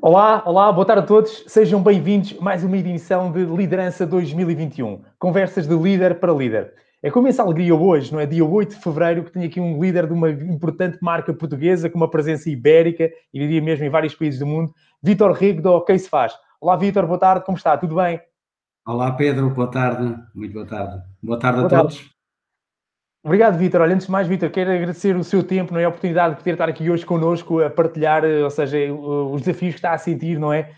Olá, olá, boa tarde a todos. Sejam bem-vindos a mais uma edição de Liderança 2021. Conversas de líder para líder. É com imensa alegria hoje, não é? Dia 8 de fevereiro, que tenho aqui um líder de uma importante marca portuguesa com uma presença ibérica e diria mesmo em vários países do mundo, Vítor Rego do OK Se Faz. Olá, Vítor, boa tarde, como está? Tudo bem? Olá, Pedro, boa tarde. Muito boa tarde. Boa tarde boa a tarde. todos. Obrigado, Vitor. Olha, antes de mais, Vitor, quero agradecer o seu tempo, não é? A oportunidade de poder estar aqui hoje connosco a partilhar, eh, ou seja, os desafios que está a sentir, não é?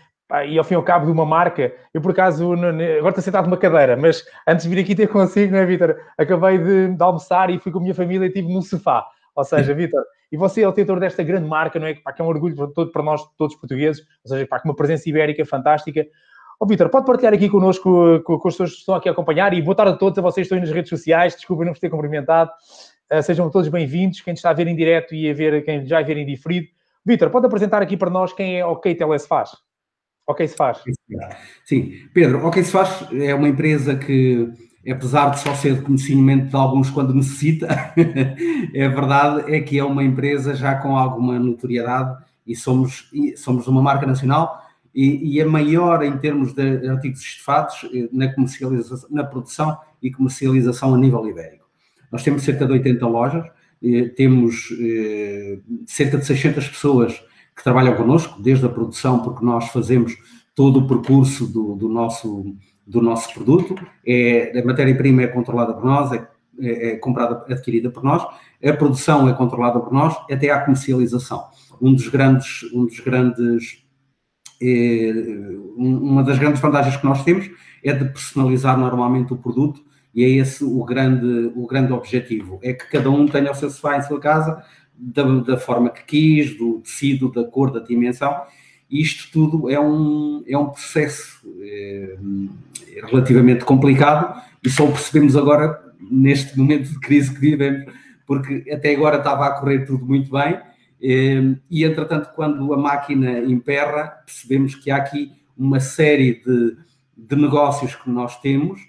E ao fim e ao cabo de uma marca, eu por acaso, agora estou sentado numa cadeira, mas antes de vir aqui ter consigo, não é, Vitor? Acabei de, de, almoçar e fui com a minha família e estive no sofá. Ou seja, Vitor, e você é o detentor desta grande marca, não é? Que, é um orgulho para, todo, para nós, todos os portugueses, ou seja, pá, com uma presença ibérica fantástica. Ó, oh, Vitor, pode partilhar aqui connosco, com, com as pessoas que estão aqui a acompanhar e boa tarde a todos, a vocês que estão aí nas redes sociais, desculpem não vos ter cumprimentado. Uh, sejam todos bem-vindos, quem está a ver em direto e a ver, quem já a ver em diferido. Vitor, pode apresentar aqui para nós quem é OK Tele se faz? OK se faz. Sim, Pedro, OK se faz é uma empresa que, apesar de só ser conhecimento de alguns quando necessita, é verdade, é que é uma empresa já com alguma notoriedade e somos, somos uma marca nacional e, e a maior em termos de artigos estefados eh, na comercialização, na produção e comercialização a nível ibérico. Nós temos cerca de 80 lojas, eh, temos eh, cerca de 600 pessoas que trabalham connosco, desde a produção, porque nós fazemos todo o percurso do, do nosso, do nosso produto. É, a matéria-prima é controlada por nós, é, é, é, comprada, adquirida por nós, a produção é controlada por nós, até à comercialização. Um dos grandes, um dos grandes é, uma das grandes vantagens que nós temos é de personalizar normalmente o produto e é esse o grande, o grande objetivo, é que cada um tenha o seu sofá em sua casa da, da forma que quis, do tecido, da cor, da dimensão, e isto tudo é um, é um processo é, é relativamente complicado e só o percebemos agora neste momento de crise que vivemos, porque até agora estava a correr tudo muito bem e, entretanto, quando a máquina emperra, percebemos que há aqui uma série de, de negócios que nós temos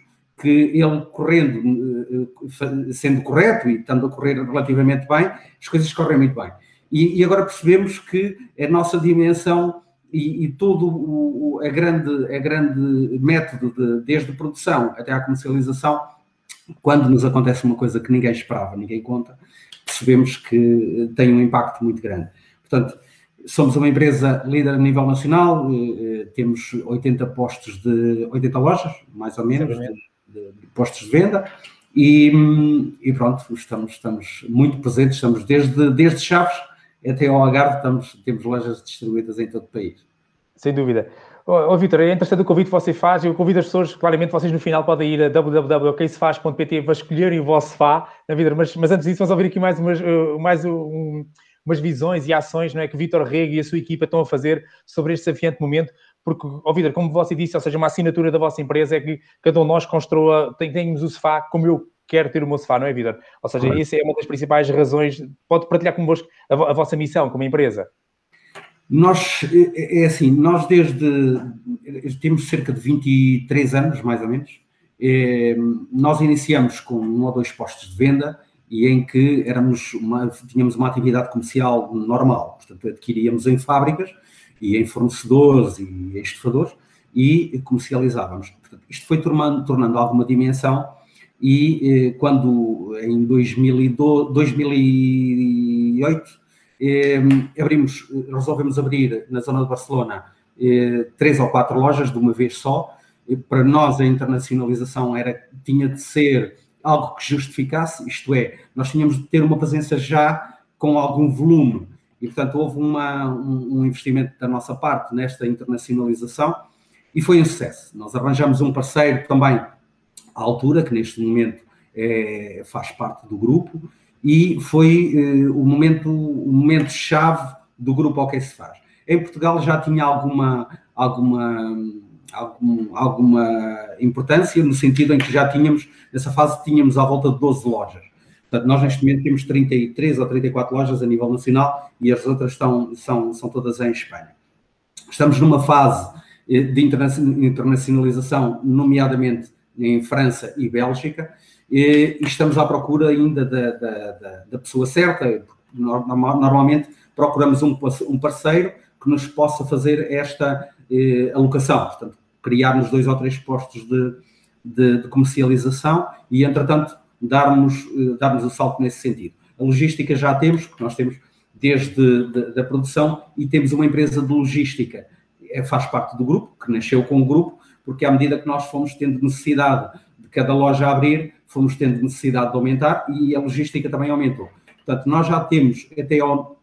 que ele correndo, eh, sendo correto e estando a correr relativamente bem, as coisas correm muito bem. E, e agora percebemos que a nossa dimensão e, e todo o, a, grande, a grande método, de, desde produção até à comercialização, quando nos acontece uma coisa que ninguém esperava, ninguém conta, percebemos que tem um impacto muito grande. Portanto, somos uma empresa líder a nível nacional, eh, eh, temos 80 postos de 80 lojas, mais ou menos, de, de, de postos de venda, e, e, pronto, estamos, estamos muito presentes, estamos desde, desde Chaves até ao Algarve, estamos, temos lojas distribuídas em todo o país. Sem dúvida. Oh, Vitor, é interessante o convite que você faz. Eu convido as pessoas, claramente, vocês no final podem ir a www.oksefaz.pt para escolherem o vosso FA na vida. Mas, mas antes disso, vamos ouvir aqui mais umas, uh, mais um, umas visões e ações não é, que Vitor Rego e a sua equipa estão a fazer sobre este desafiante momento. Porque, oh, Vitor, como você disse, ou seja, uma assinatura da vossa empresa é que cada um de nós construa, tem, temos o sofá como eu quero ter o meu sofá, não é, Vitor? Ou seja, Correto. essa é uma das principais razões. Pode partilhar convosco a, a vossa missão como empresa. Nós, é, é assim, nós desde, temos cerca de 23 anos, mais ou menos, é, nós iniciamos com um ou dois postos de venda e em que éramos uma, tínhamos uma atividade comercial normal, portanto adquiríamos em fábricas e em fornecedores e em estufadores e comercializávamos. Portanto, isto foi tornando, tornando alguma dimensão e eh, quando em 2008 eh, abrimos, resolvemos abrir na zona de Barcelona eh, três ou quatro lojas de uma vez só. Para nós a internacionalização era, tinha de ser algo que justificasse, isto é, nós tínhamos de ter uma presença já com algum volume e, portanto, houve uma, um, um, investimento da nossa parte nesta internacionalização e foi um sucesso. Nós arranjamos um parceiro também à altura, que neste momento é, faz parte do grupo, e foi uh, o momento o momento chave do grupo ao que se faz. Em Portugal já tinha alguma alguma algum, alguma importância no sentido em que já tínhamos nessa fase tínhamos à volta de 12 lojas. Portanto, nós neste momento temos 33 ou 34 lojas a nível nacional e as outras estão, são, são todas em Espanha. Estamos numa fase eh, de internacionalização, nomeadamente em França e Bélgica, e, estamos à procura ainda da, da, da, pessoa certa. Normalmente procuramos um, um parceiro que nos possa fazer esta eh, alocação. Portanto, criarmos dois ou três postos de, de, de comercialização e, entretanto, darmos, eh, darmos o salto nesse sentido. A logística já temos, porque nós temos desde de, da produção e temos uma empresa de logística, é, faz parte do grupo, que nasceu com o grupo, porque à medida que nós fomos tendo necessidade de cada loja abrir, fomos tendo necessidade de aumentar e a logística também aumentou. Portanto, nós já temos até ao,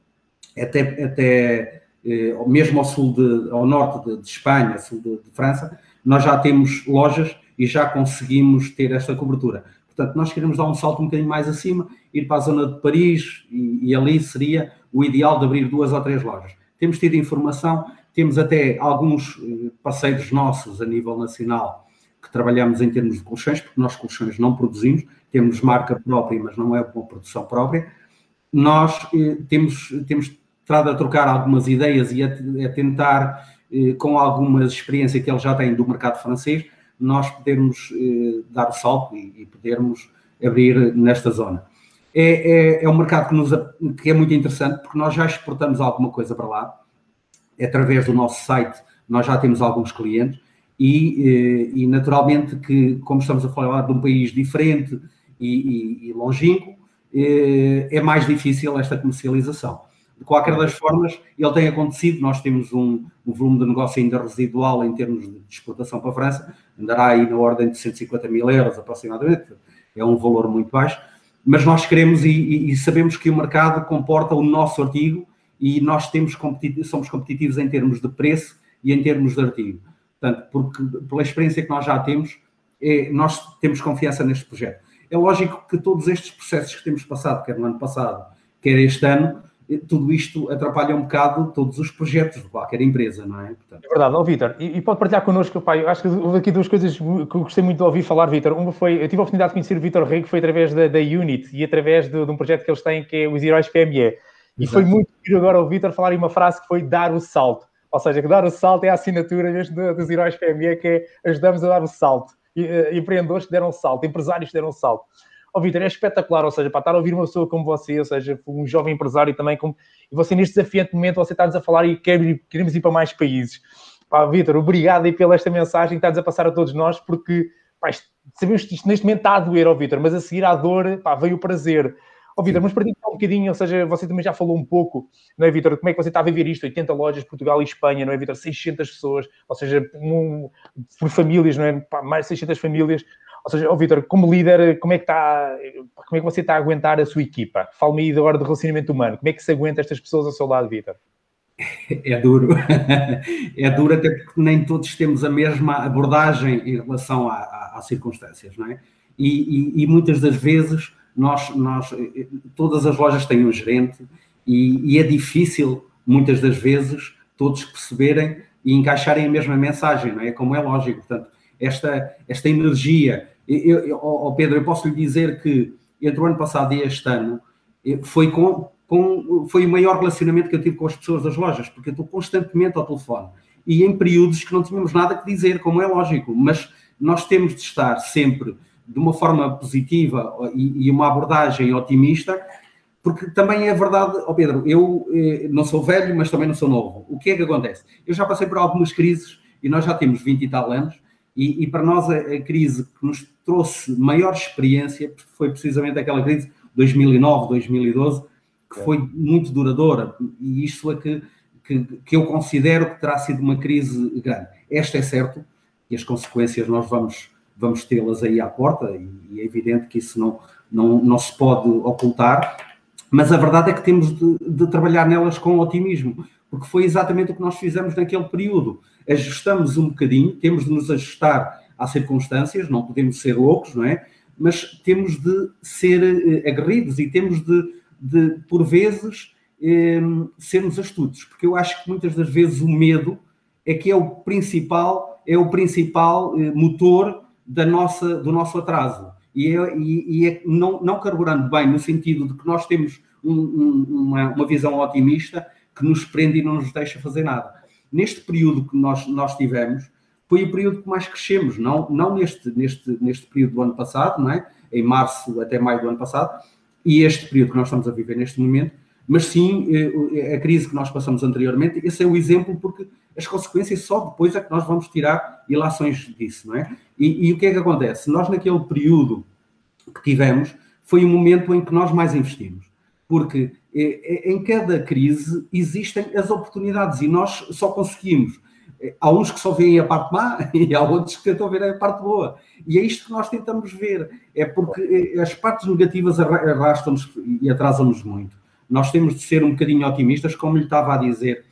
até, até eh, mesmo ao sul de, ao norte de, de Espanha, sul de, de, França, nós já temos lojas e já conseguimos ter esta cobertura. Portanto, nós queremos dar um salto um bocadinho mais acima, ir para a zona de Paris e, e ali seria o ideal de abrir duas ou três lojas. Temos tido informação, temos até alguns eh, parceiros nossos a nível nacional que trabalhamos em termos de colchões, porque nós colchões não produzimos, temos marca própria, mas não é uma produção própria. Nós eh, temos, temos estado a trocar algumas ideias e a, a tentar, eh, com alguma experiência que eles já têm do mercado francês, nós podermos dar o salto e, e, podermos abrir nesta zona. É, é, é um mercado que, nos, que é muito interessante porque nós já exportamos alguma coisa para lá, através do nosso site nós já temos alguns clientes e, eh, e naturalmente que, como estamos a falar de um país diferente e, e, e longínquo, eh, é mais difícil esta comercialização. De qualquer das formas, ele tem acontecido, nós temos um, um, volume de negócio ainda residual em termos de exportação para a França, andará aí na ordem de 150 mil euros aproximadamente, é um valor muito baixo, mas nós queremos e, e sabemos que o mercado comporta o nosso artigo e nós temos somos competitivos em termos de preço e em termos de artigo. Portanto, porque pela experiência que nós já temos, é, nós temos confiança neste projeto. É lógico que todos estes processos que temos passado, quer no ano passado, quer este ano, tudo isto atrapalha um bocado todos os projetos de qualquer empresa, não é? Portanto... É verdade, ó Vitor, e, e, pode partilhar connosco, pai, acho que houve aqui duas coisas que eu gostei muito de ouvir falar, Vitor. Uma foi, eu tive a oportunidade de conhecer o Vitor que foi através da, da Unit e através de, de, um projeto que eles têm, que é os Heróis PME. E Exato. foi muito giro agora o Vitor falar em uma frase que foi dar o salto. Ou seja, que dar o salto é a assinatura mesmo dos Heróis PME, que é ajudamos a dar o salto. E, uh, empreendedores que deram o salto, empresários que deram o salto oh, Vitor, é espetacular, ou seja, para estar a ouvir uma pessoa como você, ou seja, um jovem empresário também, como, e você neste desafiante momento, você está-nos a falar e quer, queremos ir para mais países. Pá, Vitor, obrigado aí pela esta mensagem que está-nos a passar a todos nós, porque pá, sabemos que isto neste momento está a doer, ó Vitor, mas a seguir à dor, pá, veio o prazer. Ó oh, Vitor, mas para ti um bocadinho, ou seja, você também já falou um pouco, não é, Vitor? Como é que você está a viver isto? 80 lojas, Portugal e Espanha, não é, Vitor? 600 pessoas, ou seja, um, por famílias, não é? Pá, mais de 600 famílias. Ou seja, oh, Vitor, como líder, como é que está, como é que você está a aguentar a sua equipa? Fale-me aí agora de relacionamento humano. Como é que se aguenta estas pessoas ao seu lado, Vitor? É duro, é duro até porque nem todos temos a mesma abordagem em relação às circunstâncias, não é? E, e, e, muitas das vezes nós, nós, todas as lojas têm um gerente e, e, é difícil muitas das vezes todos perceberem e encaixarem a mesma mensagem, não é? Como é lógico, portanto, esta, esta energia. Eu, eu, oh Pedro, eu posso lhe dizer que entre o ano passado e este ano foi com, com foi o maior relacionamento que eu tive com as pessoas das lojas, porque eu estou constantemente ao telefone e em períodos que não tínhamos nada que dizer, como é lógico, mas nós temos de estar sempre de uma forma positiva e, e uma abordagem otimista, porque também é verdade, oh Pedro, eu eh, não sou velho, mas também não sou novo. O que é que acontece? Eu já passei por algumas crises e nós já temos 20 e tal anos, e, e para nós a, a, crise que nos trouxe maior experiência foi precisamente aquela crise 2009, 2012, que foi muito duradoura. E isto é que, que, que eu considero que terá sido uma crise grande. Esta é certo, e as consequências nós vamos, vamos tê-las aí à porta, e, é evidente que isso não, não, não se pode ocultar, mas a verdade é que temos de, de trabalhar nelas com otimismo, porque foi exatamente o que nós fizemos naquele período ajustamos um bocadinho, temos de nos ajustar às circunstâncias, não podemos ser loucos, não é? Mas temos de ser eh, aguerridos e temos de, de por vezes, eh, sermos astutos, porque eu acho que muitas das vezes o medo é que é o principal, é o principal eh, motor da nossa, do nosso atraso. E é, e, e é não, não carburando bem, no sentido de que nós temos um, um, uma, uma visão otimista que nos prende e não nos deixa fazer nada neste período que nós, nós tivemos, foi o período que mais crescemos, não, não neste, neste, neste período do ano passado, não é? em março até maio do ano passado, e este período que nós estamos a viver neste momento, mas sim a crise que nós passamos anteriormente, esse é o exemplo porque as consequências só depois é que nós vamos tirar ilações disso, não é? E, e o que é que acontece? Nós naquele período que tivemos, foi o momento em que nós mais investimos. Porque em cada crise existem as oportunidades e nós só conseguimos. Há uns que só veem a parte má e há outros que tentam ver a parte boa. E é isto que nós tentamos ver. É porque as partes negativas arrastam-nos e atrasam-nos muito. Nós temos de ser um bocadinho otimistas, como lhe estava a dizer.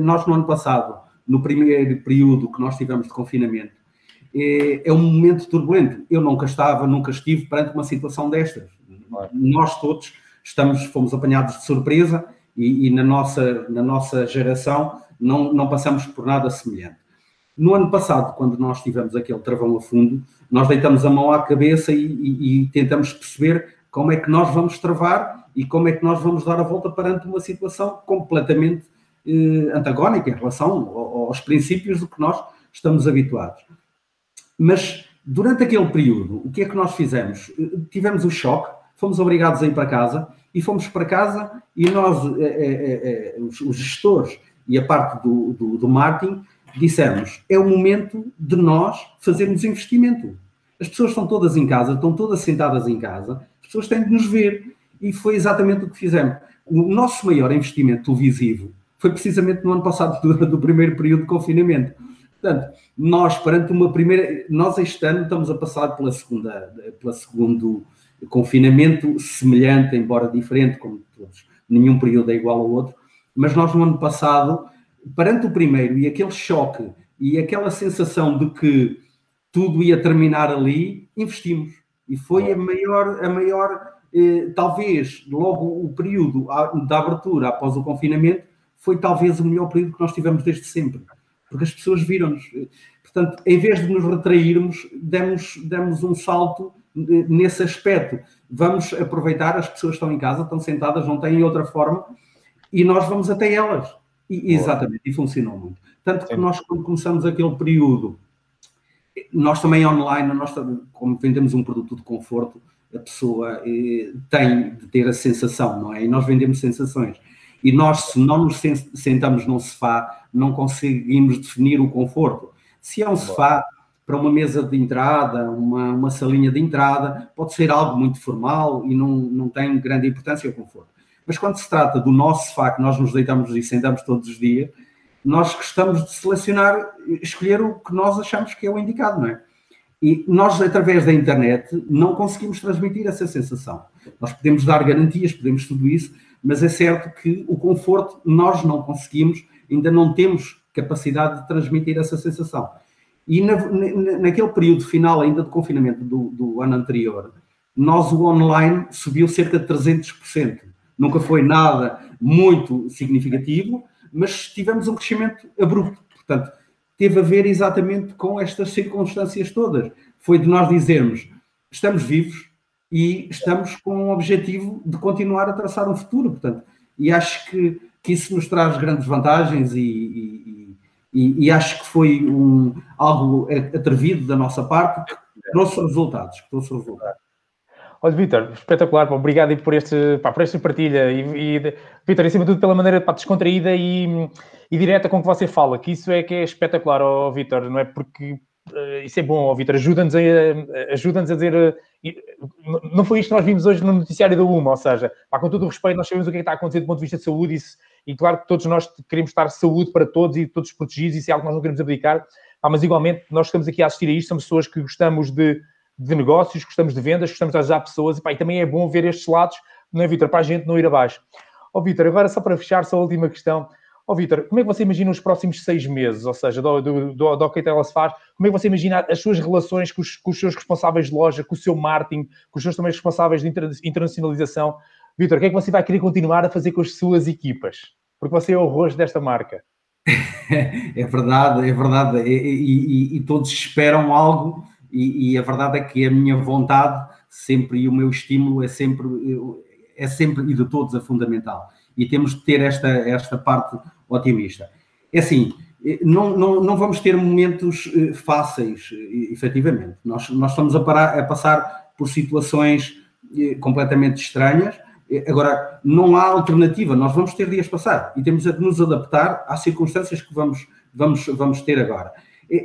Nós, no ano passado, no primeiro período que nós tivemos de confinamento, é, é um momento turbulento. Eu nunca estava, nunca estive perante uma situação destas. Nós todos estamos, fomos apanhados de surpresa e, e, na, nossa, na nossa geração não, não passamos por nada semelhante. No ano passado, quando nós tivemos aquele travão a fundo, nós deitamos a mão à cabeça e, e, e tentamos perceber como é que nós vamos travar e como é que nós vamos dar a volta perante uma situação completamente eh, antagónica em relação aos princípios do que nós estamos habituados. Mas durante aquele período, o que é que nós fizemos? Tivemos o choque, fomos obrigados a ir para casa e fomos para casa e nós, é, é, é, os, os, gestores e a parte do, do, do marketing, dissemos: é o momento de nós fazermos investimento. As pessoas estão todas em casa, estão todas sentadas em casa, as pessoas têm de nos ver. E foi exatamente o que fizemos. O nosso maior investimento televisivo foi precisamente no ano passado, do, do primeiro período de confinamento Portanto, nós, perante uma primeira. Nós, este ano, estamos a passar pela segunda, pela segundo confinamento semelhante, embora diferente, como todos. Nenhum período é igual ao outro. Mas nós, no ano passado, perante o primeiro e aquele choque e aquela sensação de que tudo ia terminar ali, investimos. E foi a maior, a maior eh, talvez, logo o período da abertura após o confinamento, foi talvez o melhor período que nós tivemos desde sempre porque as pessoas viram-nos. Portanto, em vez de nos retrairmos, demos, demos um salto nesse aspecto. Vamos aproveitar, as pessoas estão em casa, estão sentadas, não têm outra forma, e nós vamos até elas. E, exatamente, e funcionou muito. Tanto que Sim. nós, quando começamos aquele período, nós também online, nós, como vendemos um produto de conforto, a pessoa eh, tem de ter a sensação, não é? E nós vendemos sensações. E nós, se não nos sentamos num sofá, não conseguimos definir o conforto. Se é um sofá para uma mesa de entrada, uma, uma salinha de entrada, pode ser algo muito formal e não, não tem grande importância o conforto. Mas quando se trata do nosso sofá, que nós nos deitamos e sentamos todos os dias, nós gostamos de selecionar, escolher o que nós achamos que é o indicado, não é? E nós, através da internet, não conseguimos transmitir essa sensação. Nós podemos dar garantias, podemos tudo isso, mas é certo que o conforto nós não conseguimos, ainda não temos capacidade de transmitir essa sensação. E na, na, naquele período final ainda de confinamento do, do, ano anterior, nós o online subiu cerca de 300%. Nunca foi nada muito significativo, mas tivemos um crescimento abrupto. Portanto, teve a ver exatamente com estas circunstâncias todas. Foi de nós dizermos, estamos vivos, e estamos com o objetivo de continuar a traçar um futuro, portanto, e acho que, que isso nos traz grandes vantagens e, e, e, e acho que foi um, algo atrevido da nossa parte que trouxe resultados, que trouxe resultados. Olha, Vitor, espetacular, pá, obrigado por, este, pá, por esta partilha e, e Vitor, acima de tudo pela maneira pá, descontraída e, e direta com que você fala, que isso é que é espetacular, oh, Vitor, não é? Porque uh, isso é bom, oh, Vitor, ajuda-nos a, ajuda a dizer não foi isto que nós vimos hoje no noticiário da UMA, ou seja, pá, com todo o respeito, nós sabemos o que, é que está a acontecer do ponto de vista de saúde e, e, claro que todos nós queremos estar saúde para todos e todos protegidos, isso é algo que nós não queremos abdicar, mas igualmente nós estamos aqui a assistir a isto, somos pessoas que gostamos de, de negócios, gostamos de vendas, gostamos de ajudar pessoas e, pá, e também é bom ver estes lados, não é, Vitor, para a gente não ir abaixo. Ó, oh, Vitor, agora só para fechar, só a última questão. Ó oh, Vitor, como é que você imagina os próximos seis meses, ou seja, do, do, do, do que ela se faz, como é que você imagina as suas relações com os, com os, seus responsáveis de loja, com o seu marketing, com os seus também responsáveis de inter, internacionalização? Vitor, o que é que você vai querer continuar a fazer com as suas equipas? Porque você é o rosto desta marca. É verdade, é verdade, e, e, e todos esperam algo, e, e, a verdade é que a minha vontade sempre e o meu estímulo é sempre, é sempre, e de todos, é fundamental. E temos de ter esta, esta parte otimista. É assim, eh, não, não, não vamos ter momentos eh, fáceis, eh, efetivamente. Nós, nós estamos a, parar, a passar por situações completamente estranhas Agora, não há alternativa, nós vamos ter dias passar e temos de nos adaptar às circunstâncias que vamos, vamos, vamos ter agora.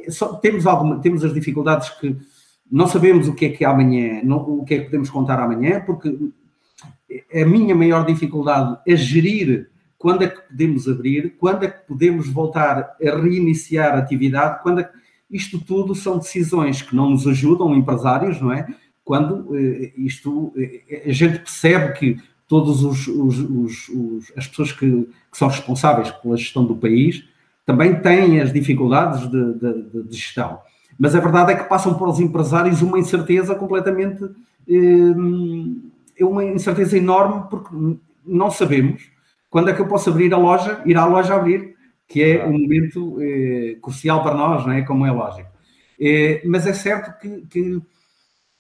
Só, temos, alguma, temos as dificuldades que não sabemos o que é que amanhã, não, o que é que podemos contar amanhã, porque a minha maior dificuldade é gerir quando é que podemos abrir, quando é que podemos voltar a reiniciar a atividade, quando é que... isto tudo são decisões que não nos ajudam, empresários, não é? Quando eh, isto, eh, a gente percebe que todos os, os, os, os as pessoas que, que, são responsáveis pela gestão do país também têm as dificuldades de, de, de gestão. Mas a verdade é que passam para os empresários uma incerteza completamente, é uma incerteza enorme, porque não sabemos quando é que eu posso abrir a loja, ir à loja abrir, que é um momento eh, crucial para nós, não é? Como é lógico. Eh, mas é certo que, que,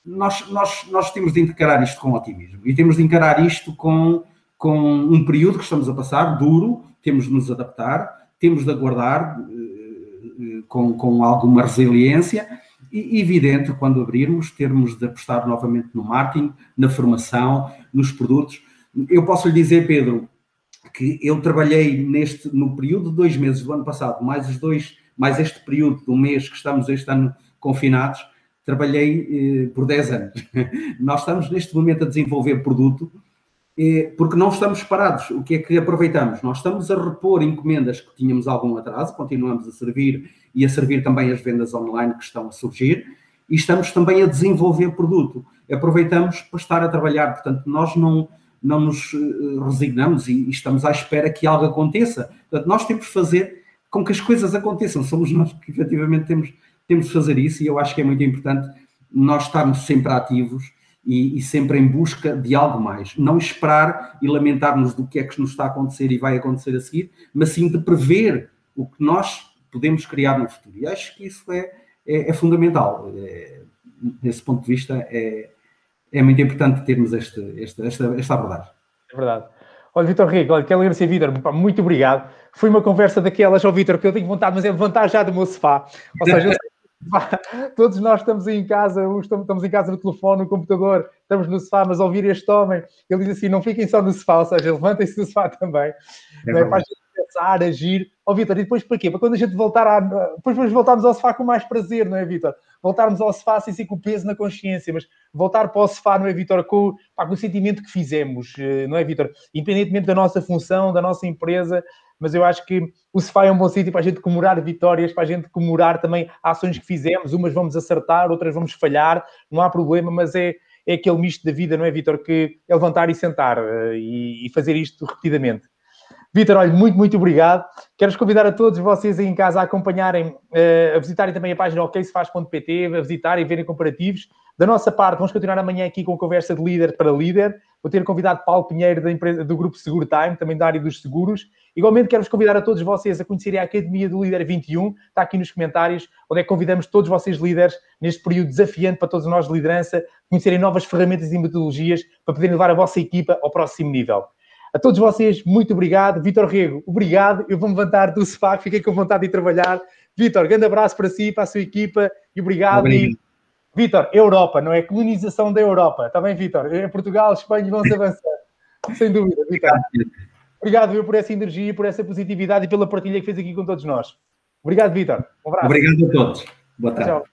nós, nós, nós temos de encarar isto com otimismo e temos de encarar isto com, com um período que estamos a passar, duro, temos de nos adaptar, temos de aguardar com, com alguma resiliência e, evidente, quando abrirmos, termos de apostar novamente no marketing, na formação, nos produtos. Eu posso lhe dizer, Pedro, que eu trabalhei neste, no período de dois meses do ano passado, mais os dois, mais este período do mês que estamos este ano confinados, trabalhei eh, por 10 anos. Nós estamos neste momento a desenvolver produto porque não estamos parados. O que é que aproveitamos? Nós estamos a repor encomendas que tínhamos algum atraso, continuamos a servir e a servir também as vendas online que estão a surgir e estamos também a desenvolver produto. Aproveitamos para estar a trabalhar, portanto, nós não, não nos eh, resignamos e, estamos à espera que algo aconteça. Portanto, nós temos de fazer com que as coisas aconteçam. Somos nós que efetivamente temos, temos de fazer isso e eu acho que é muito importante nós estarmos sempre ativos e, e, sempre em busca de algo mais. Não esperar e lamentarmos do que é que nos está a acontecer e vai acontecer a seguir, mas sim de prever o que nós podemos criar no futuro. E acho que isso é, é, é fundamental. É, desse ponto de vista, é, é muito importante termos este, este, esta, esta abordagem. É verdade. Olha, Vitor Rico, olha, quero agradecer, Vitor, muito obrigado. Foi uma conversa daquelas, oh, Vitor, que eu tenho vontade, mas é levantar já do meu sofá. Ou seja, Todos nós estamos em casa, estamos em casa no telefone, no computador, estamos no sofá, mas ouvir este homem, ele diz assim: não fiquem só no sofá, ou seja, levantem-se do sofá também. É é? A gente pensar, agir. Ó, oh, Vitor, e depois para quê? Para quando a gente voltar a. Depois vamos voltarmos ao sofá com mais prazer, não é, Vitor? Voltarmos ao sofá sem ser com o peso na consciência, mas voltar para o sofá, não é, Vitor? Com, com o sentimento que fizemos, eh, não é, Vitor? Independentemente da nossa função, da nossa empresa, mas eu acho que o Sefai é um bom sítio para a gente comemorar vitórias, para a gente comemorar também ações que fizemos, umas vamos acertar, outras vamos falhar, não há problema, mas é, é aquele misto da vida, não é, Vitor? Que é levantar e sentar uh, e, e, fazer isto repetidamente. Vitor, olha, muito, muito obrigado. Quero-vos convidar a todos vocês aí em casa a acompanharem, uh, a visitarem também a página oksefaz.pt, a visitarem e verem comparativos. Da nossa parte, vamos continuar amanhã aqui com conversa de líder para líder. Vou ter convidado Paulo Pinheiro da empresa, do Grupo Seguro Time, também da área dos seguros. Igualmente, quero-vos convidar a todos vocês a conhecerem a Academia do Líder 21, está aqui nos comentários, onde é que convidamos todos vocês líderes, neste período desafiante para todos nós de liderança, conhecerem novas ferramentas e metodologias para poderem levar a vossa equipa ao próximo nível. A todos vocês, muito obrigado. Vitor Rego, obrigado. Eu vou-me levantar do sofá, fiquei com vontade de trabalhar. Vitor, grande abraço para si, para a sua equipa e obrigado. obrigado. Vitor, Europa, não é? Colonização da Europa. Está bem, Vitor? Portugal, Espanha vão-se avançar. Sem dúvida, Vitor. Obrigado, eu, por essa energia, por essa positividade e pela partilha que fez aqui com todos nós. Obrigado, Vitor. Um abraço. Obrigado a todos. Boa tarde. Tchau.